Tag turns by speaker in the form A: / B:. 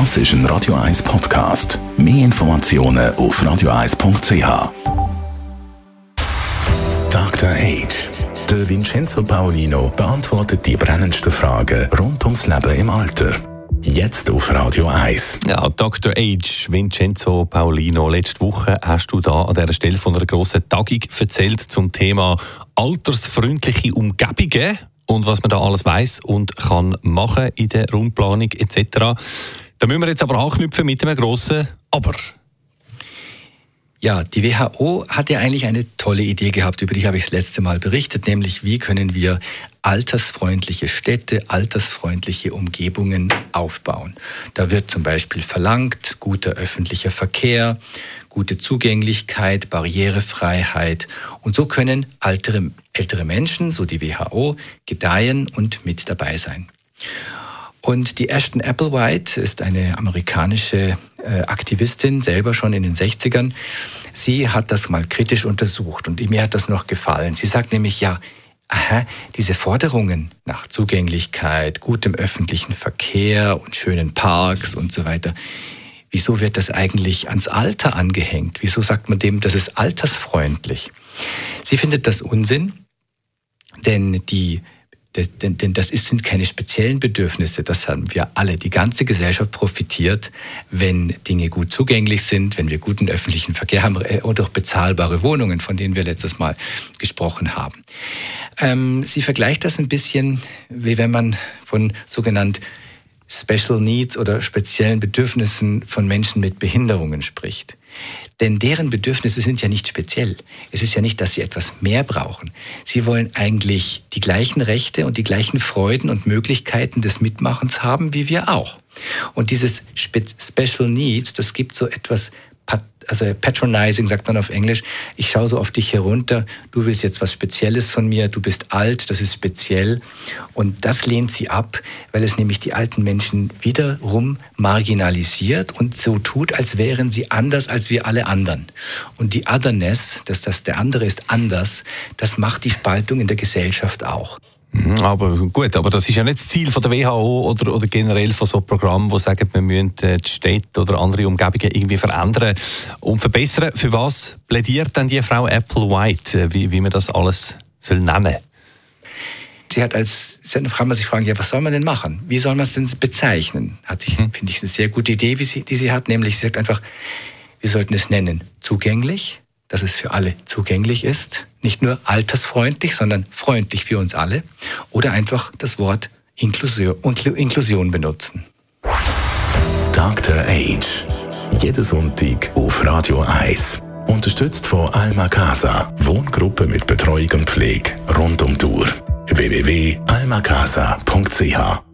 A: Das ist ein Radio 1 Podcast. Mehr Informationen auf radio1.ch. Dr. Age. Der Vincenzo Paolino beantwortet die brennendsten Fragen rund ums Leben im Alter. Jetzt auf Radio 1.
B: Ja, Dr. Age, Vincenzo Paolino, letzte Woche hast du da an dieser Stelle von einer grossen Tagung erzählt zum Thema altersfreundliche Umgebungen und was man da alles weiß und kann machen in der Rundplanung etc. Da müssen wir jetzt aber anknüpfen mit einem grossen Aber.
C: Ja, die WHO hat ja eigentlich eine tolle Idee gehabt, über die habe ich das letzte Mal berichtet, nämlich wie können wir altersfreundliche Städte, altersfreundliche Umgebungen aufbauen. Da wird zum Beispiel verlangt, guter öffentlicher Verkehr, gute Zugänglichkeit, Barrierefreiheit. Und so können ältere, ältere Menschen, so die WHO, gedeihen und mit dabei sein. Und die Ashton Applewhite ist eine amerikanische äh, Aktivistin, selber schon in den 60ern. Sie hat das mal kritisch untersucht und mir hat das noch gefallen. Sie sagt nämlich, ja, aha, diese Forderungen nach Zugänglichkeit, gutem öffentlichen Verkehr und schönen Parks und so weiter, wieso wird das eigentlich ans Alter angehängt? Wieso sagt man dem, das ist altersfreundlich? Sie findet das Unsinn, denn die denn, denn das ist, sind keine speziellen Bedürfnisse, das haben wir alle. Die ganze Gesellschaft profitiert, wenn Dinge gut zugänglich sind, wenn wir guten öffentlichen Verkehr haben äh, und auch bezahlbare Wohnungen, von denen wir letztes Mal gesprochen haben. Ähm, sie vergleicht das ein bisschen, wie wenn man von sogenannt Special Needs oder speziellen Bedürfnissen von Menschen mit Behinderungen spricht. Denn deren Bedürfnisse sind ja nicht speziell. Es ist ja nicht, dass sie etwas mehr brauchen. Sie wollen eigentlich die gleichen Rechte und die gleichen Freuden und Möglichkeiten des Mitmachens haben wie wir auch. Und dieses Special Needs, das gibt so etwas also patronizing sagt man auf Englisch. Ich schaue so auf dich herunter. Du willst jetzt was Spezielles von mir. Du bist alt. Das ist speziell. Und das lehnt sie ab, weil es nämlich die alten Menschen wiederum marginalisiert und so tut, als wären sie anders als wir alle anderen. Und die Otherness, dass das der andere ist anders, das macht die Spaltung in der Gesellschaft auch.
B: Mhm, aber gut, aber das ist ja nicht das Ziel von der WHO oder, oder generell von so Programmen, die sagen, wir müssen äh, die Städte oder andere Umgebungen irgendwie verändern und verbessern. Für was plädiert denn die Frau Applewhite, äh, wie, wie man das alles soll nennen
C: Sie hat als sie hat man sich fragen, ja, was soll man denn machen? Wie soll man es denn bezeichnen? Hat ich, hm. finde ich, eine sehr gute Idee, wie sie, die sie hat, nämlich sie sagt einfach, wir sollten es nennen zugänglich, dass es für alle zugänglich ist. Nicht nur altersfreundlich, sondern freundlich für uns alle. Oder einfach das Wort Inklusion, benutzen.
A: Dr. Age. Jeden Sonntag auf Radio 1. Unterstützt von Alma Casa. Wohngruppe mit Betreuung und Pflege rund um Uhr. www.almacasa.ch